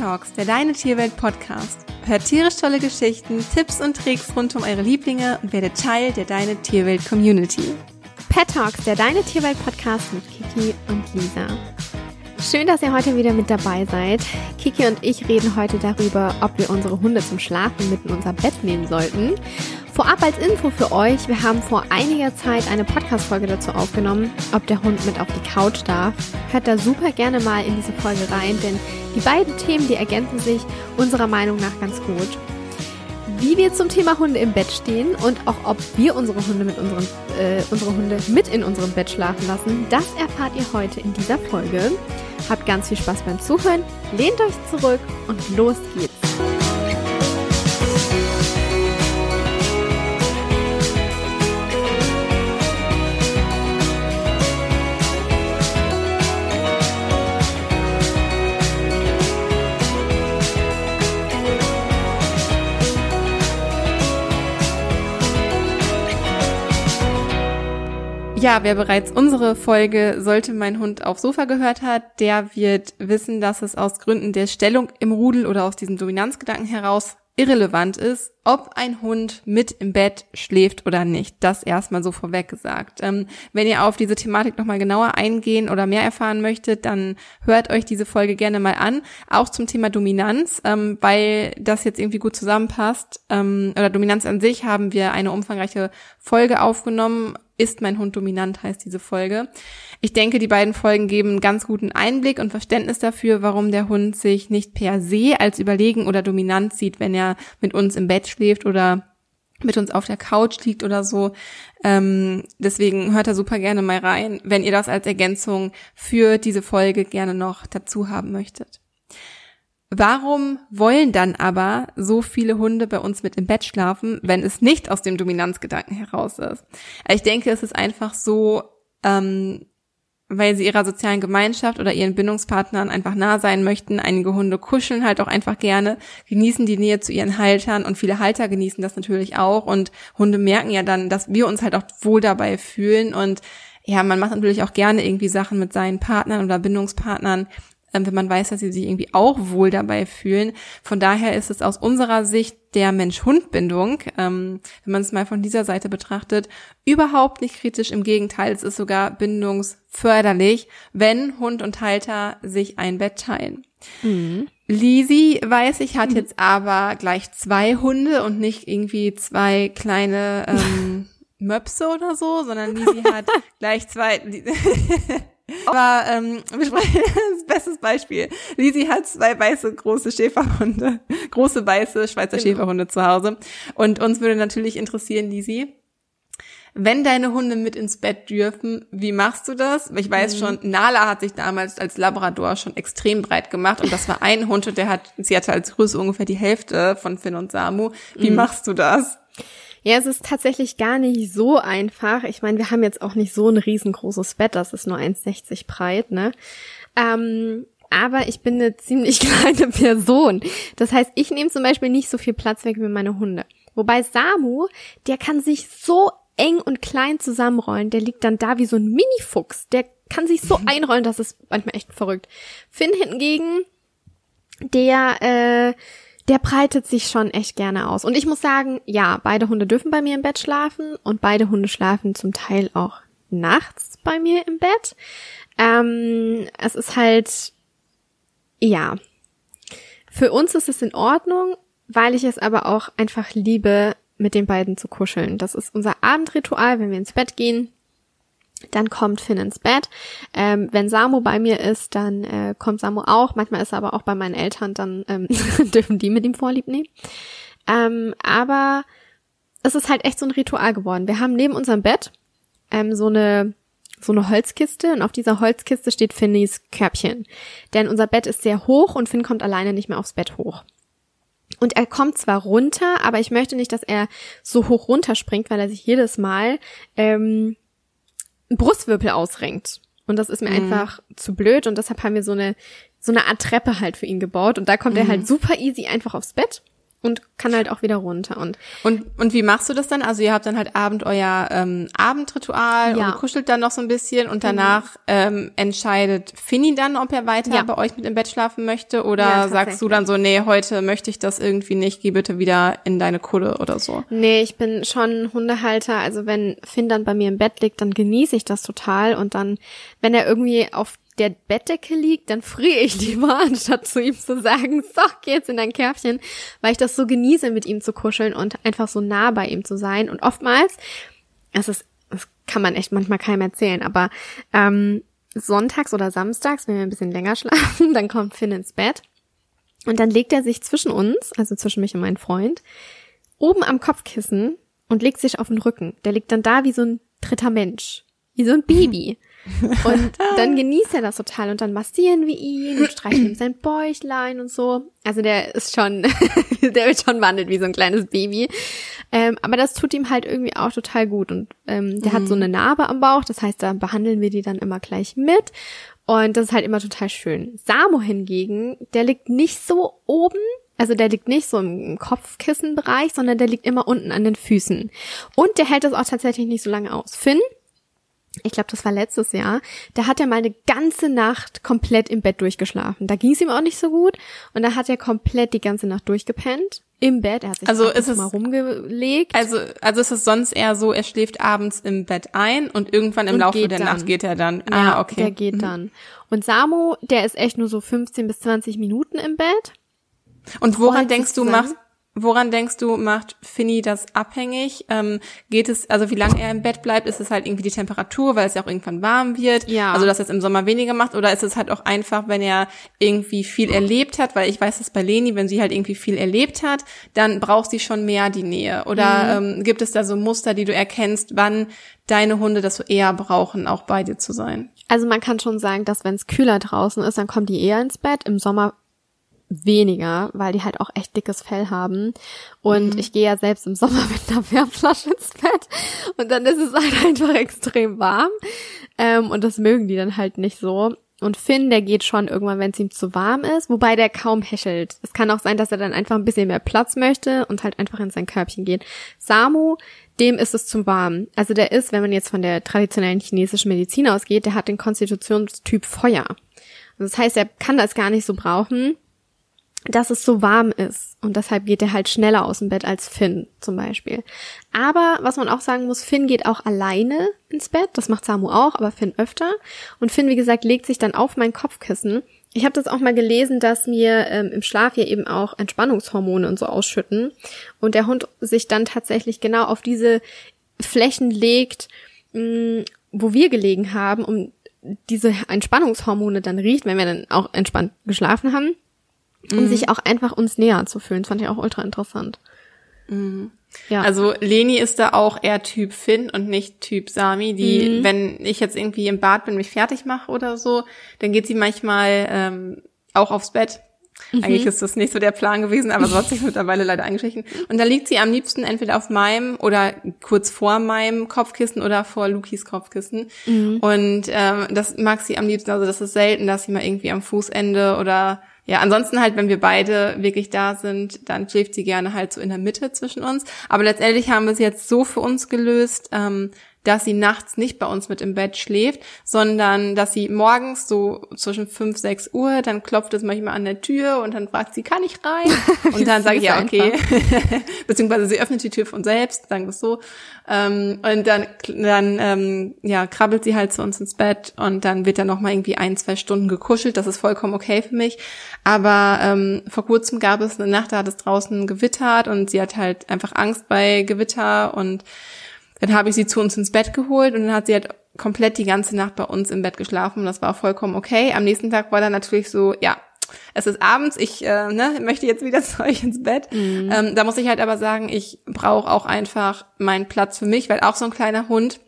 Talks, der Deine Tierwelt Podcast. Hört tierisch tolle Geschichten, Tipps und Tricks rund um eure Lieblinge und werdet Teil der Deine Tierwelt Community. Pet Talks, der Deine Tierwelt Podcast mit Kiki und Lisa. Schön, dass ihr heute wieder mit dabei seid. Kiki und ich reden heute darüber, ob wir unsere Hunde zum Schlafen mit in unser Bett nehmen sollten. Vorab als Info für euch, wir haben vor einiger Zeit eine Podcast-Folge dazu aufgenommen, ob der Hund mit auf die Couch darf. Hört da super gerne mal in diese Folge rein, denn die beiden Themen, die ergänzen sich unserer Meinung nach ganz gut wie wir zum Thema Hunde im Bett stehen und auch ob wir unsere Hunde mit unseren, äh, unsere Hunde mit in unserem Bett schlafen lassen, das erfahrt ihr heute in dieser Folge. Habt ganz viel Spaß beim Zuhören, lehnt euch zurück und los geht's. Ja, wer bereits unsere Folge Sollte mein Hund aufs Sofa gehört hat, der wird wissen, dass es aus Gründen der Stellung im Rudel oder aus diesem Dominanzgedanken heraus irrelevant ist, ob ein Hund mit im Bett schläft oder nicht. Das erstmal so vorweg gesagt. Ähm, wenn ihr auf diese Thematik nochmal genauer eingehen oder mehr erfahren möchtet, dann hört euch diese Folge gerne mal an. Auch zum Thema Dominanz, ähm, weil das jetzt irgendwie gut zusammenpasst. Ähm, oder Dominanz an sich haben wir eine umfangreiche Folge aufgenommen ist mein Hund dominant, heißt diese Folge. Ich denke, die beiden Folgen geben einen ganz guten Einblick und Verständnis dafür, warum der Hund sich nicht per se als überlegen oder dominant sieht, wenn er mit uns im Bett schläft oder mit uns auf der Couch liegt oder so. Ähm, deswegen hört da super gerne mal rein, wenn ihr das als Ergänzung für diese Folge gerne noch dazu haben möchtet. Warum wollen dann aber so viele Hunde bei uns mit im Bett schlafen, wenn es nicht aus dem Dominanzgedanken heraus ist? Ich denke, es ist einfach so, ähm, weil sie ihrer sozialen Gemeinschaft oder ihren Bindungspartnern einfach nah sein möchten. Einige Hunde kuscheln halt auch einfach gerne, genießen die Nähe zu ihren Haltern und viele Halter genießen das natürlich auch und Hunde merken ja dann, dass wir uns halt auch wohl dabei fühlen und ja, man macht natürlich auch gerne irgendwie Sachen mit seinen Partnern oder Bindungspartnern, wenn man weiß, dass sie sich irgendwie auch wohl dabei fühlen. Von daher ist es aus unserer Sicht der Mensch-Hund-Bindung, ähm, wenn man es mal von dieser Seite betrachtet, überhaupt nicht kritisch. Im Gegenteil, es ist sogar bindungsförderlich, wenn Hund und Halter sich ein Bett teilen. Mhm. Lisi, weiß ich, hat mhm. jetzt aber gleich zwei Hunde und nicht irgendwie zwei kleine ähm, Möpse oder so, sondern Lisi hat gleich zwei. Aber ähm, das bestes Beispiel. Lisi hat zwei weiße große Schäferhunde, große weiße Schweizer genau. Schäferhunde zu Hause. Und uns würde natürlich interessieren, Lisi, wenn deine Hunde mit ins Bett dürfen, wie machst du das? Ich weiß mhm. schon, Nala hat sich damals als Labrador schon extrem breit gemacht und das war ein Hund und der hat, sie hatte als Größe ungefähr die Hälfte von Finn und Samu. Wie mhm. machst du das? Ja, es ist tatsächlich gar nicht so einfach. Ich meine, wir haben jetzt auch nicht so ein riesengroßes Bett, das ist nur 1,60 breit, ne? Ähm, aber ich bin eine ziemlich kleine Person. Das heißt, ich nehme zum Beispiel nicht so viel Platz weg wie meine Hunde. Wobei Samu, der kann sich so eng und klein zusammenrollen, der liegt dann da wie so ein Minifuchs. Der kann sich so einrollen, das ist manchmal echt verrückt. Finn hingegen, der äh, der breitet sich schon echt gerne aus. Und ich muss sagen, ja, beide Hunde dürfen bei mir im Bett schlafen und beide Hunde schlafen zum Teil auch nachts bei mir im Bett. Ähm, es ist halt, ja, für uns ist es in Ordnung, weil ich es aber auch einfach liebe, mit den beiden zu kuscheln. Das ist unser Abendritual, wenn wir ins Bett gehen. Dann kommt Finn ins Bett. Ähm, wenn Samu bei mir ist, dann äh, kommt Samu auch. Manchmal ist er aber auch bei meinen Eltern, dann ähm, dürfen die mit ihm Vorlieb nehmen. Ähm, aber es ist halt echt so ein Ritual geworden. Wir haben neben unserem Bett ähm, so eine so eine Holzkiste und auf dieser Holzkiste steht Finneys Körbchen. Denn unser Bett ist sehr hoch und Finn kommt alleine nicht mehr aufs Bett hoch. Und er kommt zwar runter, aber ich möchte nicht, dass er so hoch runterspringt, weil er sich jedes Mal ähm, Brustwirbel ausrenkt. Und das ist mir mhm. einfach zu blöd und deshalb haben wir so eine, so eine Art Treppe halt für ihn gebaut und da kommt mhm. er halt super easy einfach aufs Bett. Und kann halt auch wieder runter. Und, und, und wie machst du das dann? Also ihr habt dann halt Abend euer ähm, Abendritual ja. und kuschelt dann noch so ein bisschen und danach mhm. ähm, entscheidet Finny dann, ob er weiter ja. bei euch mit im Bett schlafen möchte oder ja, sagst du dann so, nee, heute möchte ich das irgendwie nicht, geh bitte wieder in deine Kulle oder so? Nee, ich bin schon Hundehalter. Also wenn Finn dann bei mir im Bett liegt, dann genieße ich das total und dann, wenn er irgendwie auf der Bettdecke liegt, dann friere ich lieber, anstatt zu ihm zu sagen, so, geh jetzt in dein Körbchen, weil ich das so genieße, mit ihm zu kuscheln und einfach so nah bei ihm zu sein. Und oftmals, es ist, das kann man echt manchmal keinem erzählen, aber ähm, sonntags oder samstags, wenn wir ein bisschen länger schlafen, dann kommt Finn ins Bett und dann legt er sich zwischen uns, also zwischen mich und meinen Freund, oben am Kopfkissen und legt sich auf den Rücken. Der liegt dann da wie so ein dritter Mensch, wie so ein Baby. Und dann genießt er das total und dann massieren wir ihn und streichen ihm sein Bäuchlein und so. Also der ist schon, der wird schon wandelt wie so ein kleines Baby. Ähm, aber das tut ihm halt irgendwie auch total gut und ähm, der mhm. hat so mhm. eine Narbe am Bauch, das heißt, da behandeln wir die dann immer gleich mit. Und das ist halt immer total schön. Samo hingegen, der liegt nicht so oben, also der liegt nicht so im Kopfkissenbereich, sondern der liegt immer unten an den Füßen. Und der hält das auch tatsächlich nicht so lange aus. Finn, ich glaube, das war letztes Jahr, da hat er mal eine ganze Nacht komplett im Bett durchgeschlafen. Da ging es ihm auch nicht so gut und da hat er komplett die ganze Nacht durchgepennt im Bett. Er hat sich also ist es, mal rumgelegt. Also also ist es sonst eher so, er schläft abends im Bett ein und irgendwann im und Laufe der dann. Nacht geht er dann. Ja, ah, okay. Der geht mhm. dann. Und Samo, der ist echt nur so 15 bis 20 Minuten im Bett. Und woran denkst du, macht Woran denkst du, macht Finny das abhängig? Ähm, geht es, also wie lange er im Bett bleibt, ist es halt irgendwie die Temperatur, weil es ja auch irgendwann warm wird? Ja. Also dass er es im Sommer weniger macht? Oder ist es halt auch einfach, wenn er irgendwie viel erlebt hat? Weil ich weiß dass bei Leni, wenn sie halt irgendwie viel erlebt hat, dann braucht sie schon mehr die Nähe. Oder mhm. ähm, gibt es da so Muster, die du erkennst, wann deine Hunde das so eher brauchen, auch bei dir zu sein? Also man kann schon sagen, dass wenn es kühler draußen ist, dann kommt die eher ins Bett. Im Sommer weniger, weil die halt auch echt dickes Fell haben. Und mhm. ich gehe ja selbst im Sommer mit einer Wärmflasche ins Bett und dann ist es halt einfach extrem warm. Ähm, und das mögen die dann halt nicht so. Und Finn, der geht schon irgendwann, wenn es ihm zu warm ist, wobei der kaum häschelt. Es kann auch sein, dass er dann einfach ein bisschen mehr Platz möchte und halt einfach in sein Körbchen geht. Samu, dem ist es zu warm. Also der ist, wenn man jetzt von der traditionellen chinesischen Medizin ausgeht, der hat den Konstitutionstyp Feuer. Das heißt, er kann das gar nicht so brauchen dass es so warm ist. Und deshalb geht er halt schneller aus dem Bett als Finn zum Beispiel. Aber was man auch sagen muss, Finn geht auch alleine ins Bett. Das macht Samu auch, aber Finn öfter. Und Finn, wie gesagt, legt sich dann auf mein Kopfkissen. Ich habe das auch mal gelesen, dass mir ähm, im Schlaf ja eben auch Entspannungshormone und so ausschütten. Und der Hund sich dann tatsächlich genau auf diese Flächen legt, mh, wo wir gelegen haben, um diese Entspannungshormone dann riecht, wenn wir dann auch entspannt geschlafen haben um mhm. sich auch einfach uns näher zu fühlen. Das fand ich auch ultra interessant. Mhm. Ja. Also Leni ist da auch eher Typ Finn und nicht Typ Sami, die, mhm. wenn ich jetzt irgendwie im Bad bin, mich fertig mache oder so, dann geht sie manchmal ähm, auch aufs Bett. Mhm. Eigentlich ist das nicht so der Plan gewesen, aber so hat sich mittlerweile leider eingeschlichen. Und da liegt sie am liebsten entweder auf meinem oder kurz vor meinem Kopfkissen oder vor Lukis Kopfkissen. Mhm. Und ähm, das mag sie am liebsten. Also das ist selten, dass sie mal irgendwie am Fußende oder ja, ansonsten halt, wenn wir beide wirklich da sind, dann schläft sie gerne halt so in der Mitte zwischen uns. Aber letztendlich haben wir es jetzt so für uns gelöst, ähm, dass sie nachts nicht bei uns mit im Bett schläft, sondern dass sie morgens so zwischen 5, 6 Uhr, dann klopft es manchmal an der Tür und dann fragt sie, kann ich rein? Und dann sage ich, ja, okay. Beziehungsweise sie öffnet die Tür von selbst, sagen wir es so. Ähm, und dann, dann ähm, ja, krabbelt sie halt zu uns ins Bett und dann wird dann nochmal irgendwie ein, zwei Stunden gekuschelt. Das ist vollkommen okay für mich. Aber ähm, vor kurzem gab es eine Nacht, da hat es draußen gewittert und sie hat halt einfach Angst bei Gewitter und dann habe ich sie zu uns ins Bett geholt und dann hat sie halt komplett die ganze Nacht bei uns im Bett geschlafen und das war vollkommen okay. Am nächsten Tag war dann natürlich so, ja, es ist abends, ich äh, ne, möchte jetzt wieder zu euch ins Bett. Mhm. Ähm, da muss ich halt aber sagen, ich brauche auch einfach meinen Platz für mich, weil auch so ein kleiner Hund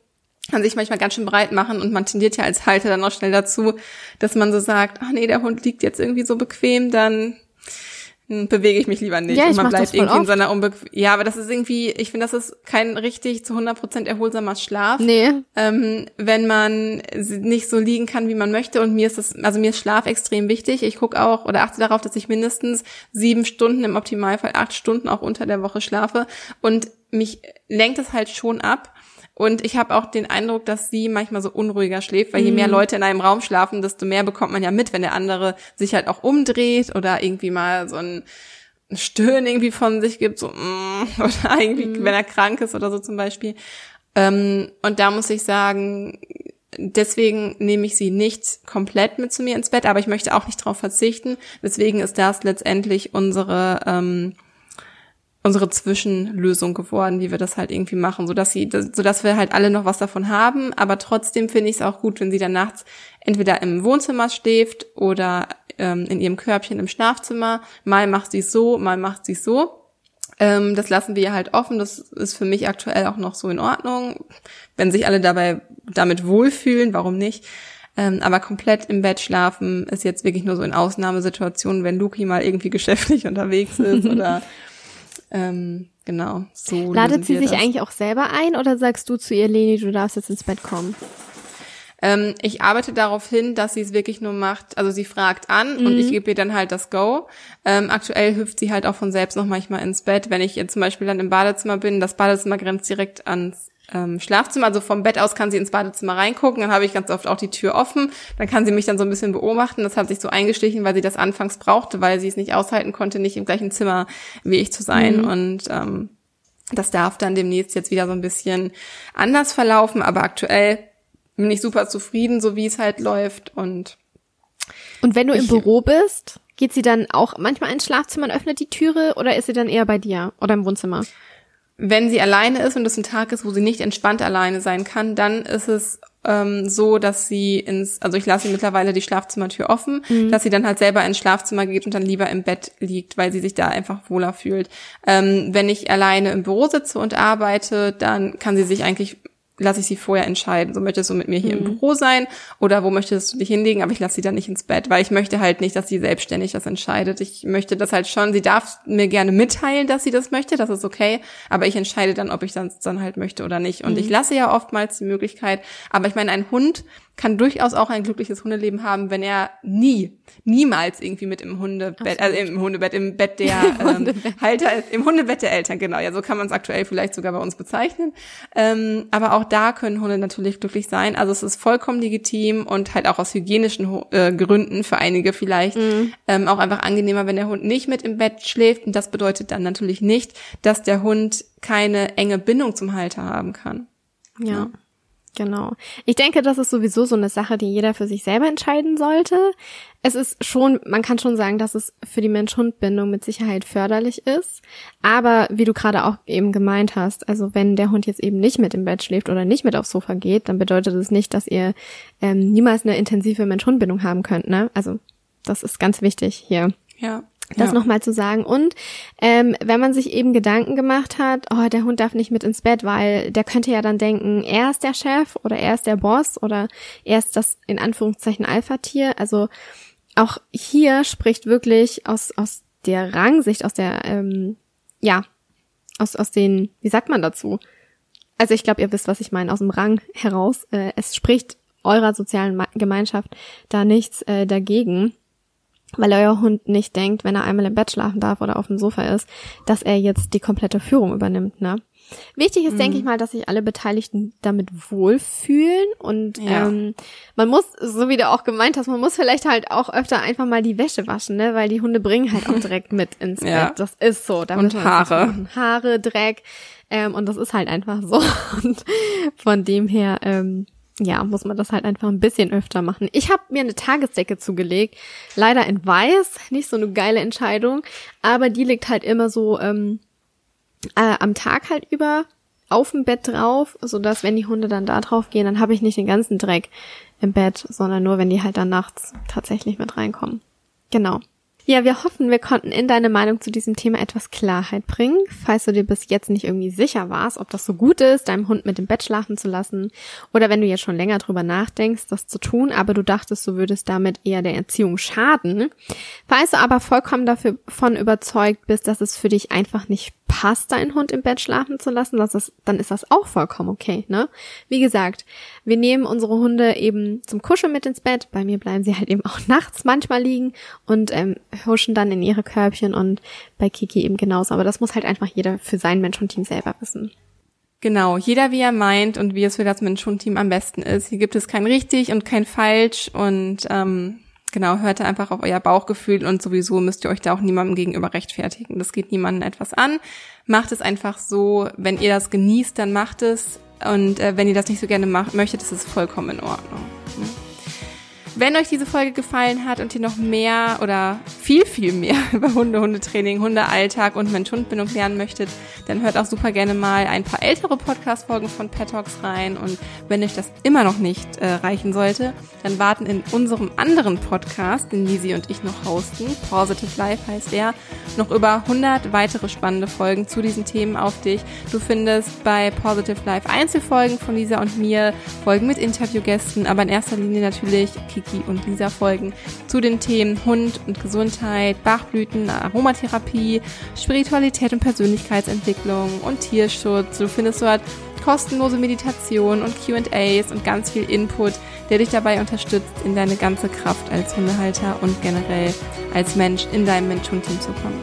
kann sich manchmal ganz schön breit machen und man tendiert ja als Halter dann auch schnell dazu, dass man so sagt, ach nee, der Hund liegt jetzt irgendwie so bequem, dann bewege ich mich lieber nicht. Ja, ich und man bleibt irgendwie in oft. so einer Unbe Ja, aber das ist irgendwie, ich finde, das ist kein richtig zu 100% erholsamer Schlaf. Nee. Ähm, wenn man nicht so liegen kann, wie man möchte. Und mir ist das, also mir ist Schlaf extrem wichtig. Ich gucke auch oder achte darauf, dass ich mindestens sieben Stunden, im Optimalfall acht Stunden auch unter der Woche schlafe. Und mich lenkt es halt schon ab. Und ich habe auch den Eindruck, dass sie manchmal so unruhiger schläft, weil je mehr Leute in einem Raum schlafen, desto mehr bekommt man ja mit, wenn der andere sich halt auch umdreht oder irgendwie mal so ein Stöhnen irgendwie von sich gibt, so mm, oder irgendwie, wenn er krank ist oder so zum Beispiel. Ähm, und da muss ich sagen, deswegen nehme ich sie nicht komplett mit zu mir ins Bett, aber ich möchte auch nicht darauf verzichten. Deswegen ist das letztendlich unsere ähm, unsere Zwischenlösung geworden, wie wir das halt irgendwie machen, so dass sie, so dass wir halt alle noch was davon haben. Aber trotzdem finde ich es auch gut, wenn sie dann nachts entweder im Wohnzimmer schläft oder ähm, in ihrem Körbchen im Schlafzimmer. Mal macht sie es so, mal macht sie es so. Ähm, das lassen wir halt offen. Das ist für mich aktuell auch noch so in Ordnung. Wenn sich alle dabei damit wohlfühlen, warum nicht? Ähm, aber komplett im Bett schlafen ist jetzt wirklich nur so in Ausnahmesituationen, wenn Luki mal irgendwie geschäftlich unterwegs ist oder ähm, genau. So Ladet sie sich das. eigentlich auch selber ein oder sagst du zu ihr, Leni, du darfst jetzt ins Bett kommen? Ähm, ich arbeite darauf hin, dass sie es wirklich nur macht. Also sie fragt an und ich gebe ihr dann halt das Go. Ähm, aktuell hüpft sie halt auch von selbst noch manchmal ins Bett. Wenn ich jetzt zum Beispiel dann im Badezimmer bin, das Badezimmer grenzt direkt ans ähm, Schlafzimmer. Also vom Bett aus kann sie ins Badezimmer reingucken. Dann habe ich ganz oft auch die Tür offen. Dann kann sie mich dann so ein bisschen beobachten. Das hat sich so eingeschlichen, weil sie das anfangs brauchte, weil sie es nicht aushalten konnte, nicht im gleichen Zimmer wie ich zu sein. Und ähm, das darf dann demnächst jetzt wieder so ein bisschen anders verlaufen, aber aktuell bin ich super zufrieden, so wie es halt läuft und Und wenn du im Ich- Büro bist, geht sie dann auch manchmal ins Schlafzimmer und öffnet die Türe oder ist sie dann eher bei dir oder im Wohnzimmer? Wenn sie alleine ist und es ein Tag ist, wo sie nicht entspannt alleine sein kann, dann ist es ähm, so, dass sie ins, also ich lasse sie mittlerweile die Schlafzimmertür offen, dass sie dann halt selber ins Schlafzimmer geht und dann lieber im Bett liegt, weil sie sich da einfach wohler fühlt. Ähm, wenn ich alleine im Büro sitze und arbeite, dann kann sie sich eigentlich lasse ich sie vorher entscheiden. So möchtest du mit mir hier im Büro sein oder wo möchtest du dich hinlegen, aber ich lasse sie dann nicht ins Bett, weil ich möchte halt nicht, dass sie selbstständig das entscheidet. Ich möchte das halt schon, sie darf mir gerne mitteilen, dass sie das möchte, das ist okay, aber ich entscheide dann, ob ich das dann halt möchte oder nicht. Und ich lasse ja oftmals die Möglichkeit, aber ich meine, ein Hund kann durchaus auch ein glückliches Hundeleben haben, wenn er nie, niemals irgendwie mit im Hundebett, also im Hundebett, im Bett der ähm, Halter, im Hundebett der Eltern, genau, ja, so kann man es aktuell vielleicht sogar bei uns bezeichnen. Ähm, aber auch da können Hunde natürlich glücklich sein. Also es ist vollkommen legitim und halt auch aus hygienischen äh, Gründen für einige vielleicht ähm, auch einfach angenehmer, wenn der Hund nicht mit im Bett schläft. Und das bedeutet dann natürlich nicht, dass der Hund keine enge Bindung zum Halter haben kann. Ja. Genau. Ich denke, das ist sowieso so eine Sache, die jeder für sich selber entscheiden sollte. Es ist schon, man kann schon sagen, dass es für die Mensch-Hund-Bindung mit Sicherheit förderlich ist. Aber wie du gerade auch eben gemeint hast, also wenn der Hund jetzt eben nicht mit im Bett schläft oder nicht mit aufs Sofa geht, dann bedeutet es nicht, dass ihr ähm, niemals eine intensive Mensch-Hund-Bindung haben könnt. Ne? Also das ist ganz wichtig hier Ja. Das ja. nochmal zu sagen. Und ähm, wenn man sich eben Gedanken gemacht hat, oh, der Hund darf nicht mit ins Bett, weil der könnte ja dann denken, er ist der Chef oder er ist der Boss oder er ist das in Anführungszeichen Alpha-Tier. Also auch hier spricht wirklich aus, aus der Rangsicht, aus der, ähm, ja, aus, aus den, wie sagt man dazu? Also ich glaube, ihr wisst, was ich meine, aus dem Rang heraus. Äh, es spricht eurer sozialen Gemeinschaft da nichts äh, dagegen weil euer Hund nicht denkt, wenn er einmal im Bett schlafen darf oder auf dem Sofa ist, dass er jetzt die komplette Führung übernimmt, ne? Wichtig ist, denke ich mal, dass sich alle Beteiligten damit wohlfühlen und Ja. ähm, man muss, so wie du auch gemeint hast, man muss vielleicht halt auch öfter einfach mal die Wäsche waschen, ne? Weil die Hunde bringen halt auch direkt mit ins Ja. Bett. Das ist so. Da Und Haare. Haare, Dreck. Ähm, und das ist halt einfach so. Und von dem her, ähm, ja, muss man das halt einfach ein bisschen öfter machen. Ich habe mir eine Tagesdecke zugelegt, leider in weiß, nicht so eine geile Entscheidung, aber die liegt halt immer so ähm, äh, am Tag halt über auf dem Bett drauf, so dass wenn die Hunde dann da drauf gehen, dann habe ich nicht den ganzen Dreck im Bett, sondern nur wenn die halt dann nachts tatsächlich mit reinkommen. Genau. Ja, wir hoffen, wir konnten in deine Meinung zu diesem Thema etwas Klarheit bringen. Falls du dir bis jetzt nicht irgendwie sicher warst, ob das so gut ist, deinem Hund mit dem Bett schlafen zu lassen, oder wenn du jetzt schon länger drüber nachdenkst, das zu tun, aber du dachtest, du würdest damit eher der Erziehung schaden. Falls du aber vollkommen davon überzeugt bist, dass es für dich einfach nicht passt, deinen Hund im Bett schlafen zu lassen, das ist, dann ist das auch vollkommen okay, ne? Wie gesagt, wir nehmen unsere Hunde eben zum Kuscheln mit ins Bett. Bei mir bleiben sie halt eben auch nachts manchmal liegen und ähm, huschen dann in ihre Körbchen und bei Kiki eben genauso. Aber das muss halt einfach jeder für sein Mensch-Hund-Team selber wissen. Genau, jeder wie er meint und wie es für das Mensch-Hund-Team am besten ist. Hier gibt es kein richtig und kein falsch und ähm, Genau, hört einfach auf euer Bauchgefühl und sowieso müsst ihr euch da auch niemandem gegenüber rechtfertigen. Das geht niemandem etwas an. Macht es einfach so, wenn ihr das genießt, dann macht es. Und äh, wenn ihr das nicht so gerne macht, möchtet, ist es vollkommen in Ordnung. Ne? Wenn euch diese Folge gefallen hat und ihr noch mehr oder viel, viel mehr über Hunde, Hundetraining, Hundealltag und Mensch-Hund-Bindung lernen möchtet, dann hört auch super gerne mal ein paar ältere Podcast-Folgen von Pet Talks rein. Und wenn euch das immer noch nicht äh, reichen sollte, dann warten in unserem anderen Podcast, den Lisi und ich noch hosten, Positive Life heißt der, noch über 100 weitere spannende Folgen zu diesen Themen auf dich. Du findest bei Positive Life Einzelfolgen von Lisa und mir, Folgen mit Interviewgästen, aber in erster Linie natürlich Kiki und Lisa folgen zu den Themen Hund und Gesundheit, Bachblüten, Aromatherapie, Spiritualität und Persönlichkeitsentwicklung und Tierschutz. Du findest dort kostenlose Meditation und QAs und ganz viel Input, der dich dabei unterstützt, in deine ganze Kraft als Hundehalter und generell als Mensch in deinem Mensch-Hund-Team zu kommen.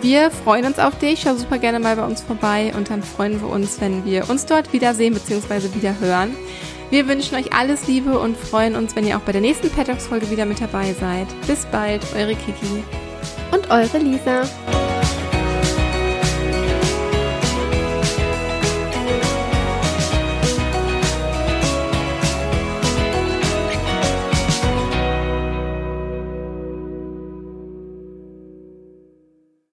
Wir freuen uns auf dich. Schau super gerne mal bei uns vorbei und dann freuen wir uns, wenn wir uns dort wiedersehen bzw. wieder hören. Wir wünschen euch alles Liebe und freuen uns, wenn ihr auch bei der nächsten Pet Folge wieder mit dabei seid. Bis bald, eure Kiki. Und eure Lisa.